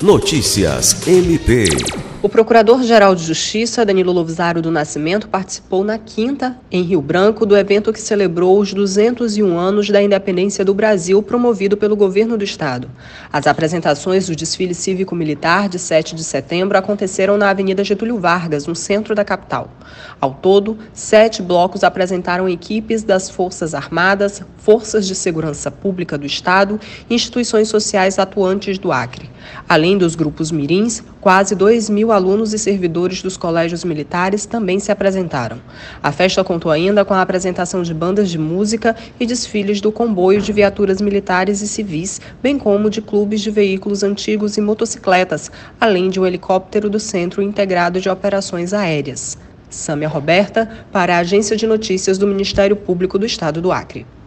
Notícias MP. O Procurador-Geral de Justiça, Danilo Lovisaro do Nascimento, participou na quinta, em Rio Branco, do evento que celebrou os 201 anos da independência do Brasil, promovido pelo governo do Estado. As apresentações do desfile cívico-militar de 7 de setembro aconteceram na Avenida Getúlio Vargas, no centro da capital. Ao todo, sete blocos apresentaram equipes das Forças Armadas, Forças de Segurança Pública do Estado e instituições sociais atuantes do Acre. Além dos grupos mirins, quase 2 mil alunos e servidores dos colégios militares também se apresentaram. A festa contou ainda com a apresentação de bandas de música e desfiles do comboio de viaturas militares e civis, bem como de clubes de veículos antigos e motocicletas, além de um helicóptero do Centro Integrado de Operações Aéreas. Sâmia Roberta, para a Agência de Notícias do Ministério Público do Estado do Acre.